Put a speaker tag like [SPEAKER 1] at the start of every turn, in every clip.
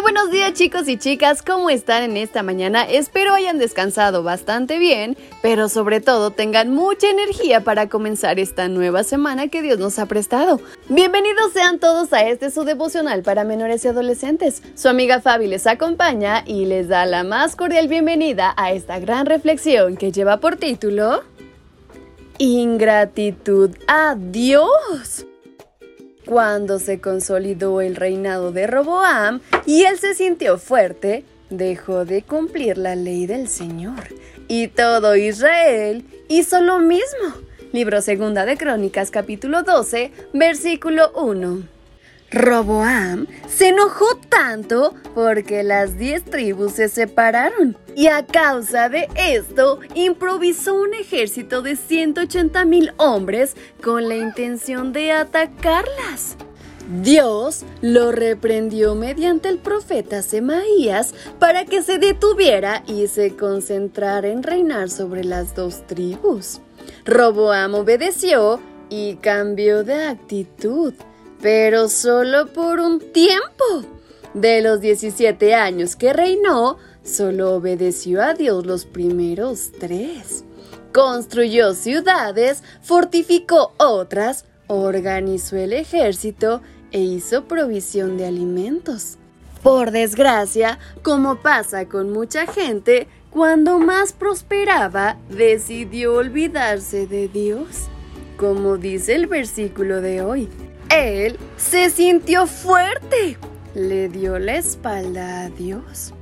[SPEAKER 1] Muy buenos días chicos y chicas, ¿cómo están en esta mañana? Espero hayan descansado bastante bien, pero sobre todo tengan mucha energía para comenzar esta nueva semana que Dios nos ha prestado. Bienvenidos sean todos a este su devocional para menores y adolescentes. Su amiga Fabi les acompaña y les da la más cordial bienvenida a esta gran reflexión que lleva por título Ingratitud a Dios cuando se consolidó el reinado de Roboam y él se sintió fuerte, dejó de cumplir la ley del Señor. Y todo Israel hizo lo mismo. Libro Segunda de Crónicas capítulo 12, versículo 1. Roboam se enojó tanto porque las diez tribus se separaron y a causa de esto improvisó un ejército de 180 mil hombres con la intención de atacarlas. Dios lo reprendió mediante el profeta Semaías para que se detuviera y se concentrara en reinar sobre las dos tribus. Roboam obedeció y cambió de actitud pero solo por un tiempo. De los 17 años que reinó, solo obedeció a Dios los primeros tres. Construyó ciudades, fortificó otras, organizó el ejército e hizo provisión de alimentos. Por desgracia, como pasa con mucha gente, cuando más prosperaba, decidió olvidarse de Dios. Como dice el versículo de hoy, él se sintió fuerte. Le dio la espalda a Dios.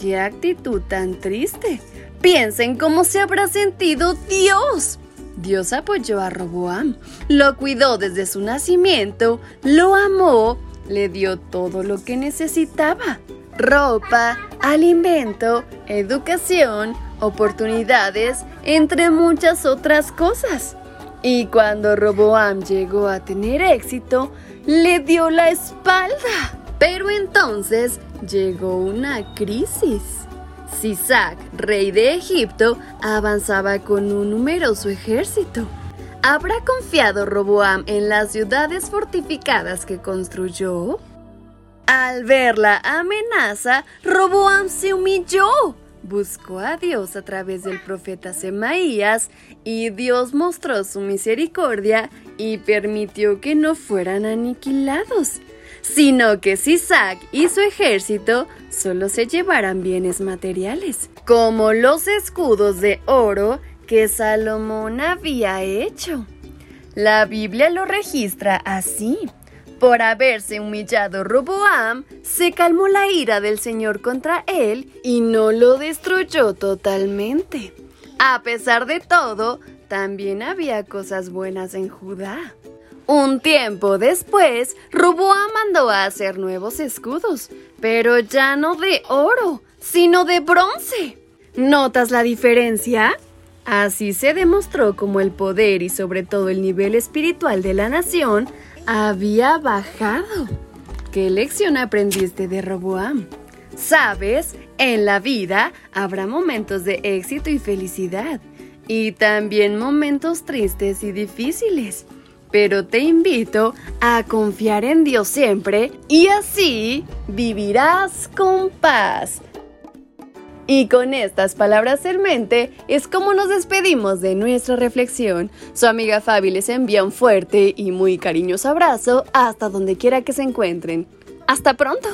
[SPEAKER 1] ¡Qué actitud tan triste! Piensen cómo se habrá sentido Dios. Dios apoyó a Roboam, lo cuidó desde su nacimiento, lo amó, le dio todo lo que necesitaba. Ropa, alimento, educación, oportunidades, entre muchas otras cosas. Y cuando Roboam llegó a tener éxito, le dio la espalda. Pero entonces llegó una crisis. Sisac, rey de Egipto, avanzaba con un numeroso ejército. ¿Habrá confiado Roboam en las ciudades fortificadas que construyó? Al ver la amenaza, Roboam se humilló buscó a Dios a través del profeta Semaías y Dios mostró su misericordia y permitió que no fueran aniquilados, sino que Sisac y su ejército solo se llevaran bienes materiales, como los escudos de oro que Salomón había hecho. La Biblia lo registra así. Por haberse humillado Roboam, se calmó la ira del Señor contra él y no lo destruyó totalmente. A pesar de todo, también había cosas buenas en Judá. Un tiempo después, Roboam mandó a hacer nuevos escudos, pero ya no de oro, sino de bronce. ¿Notas la diferencia? Así se demostró como el poder y sobre todo el nivel espiritual de la nación había bajado. ¿Qué lección aprendiste de Roboam? Sabes, en la vida habrá momentos de éxito y felicidad, y también momentos tristes y difíciles. Pero te invito a confiar en Dios siempre y así vivirás con paz. Y con estas palabras en mente es como nos despedimos de nuestra reflexión. Su amiga Fabi les envía un fuerte y muy cariñoso abrazo hasta donde quiera que se encuentren. ¡Hasta pronto!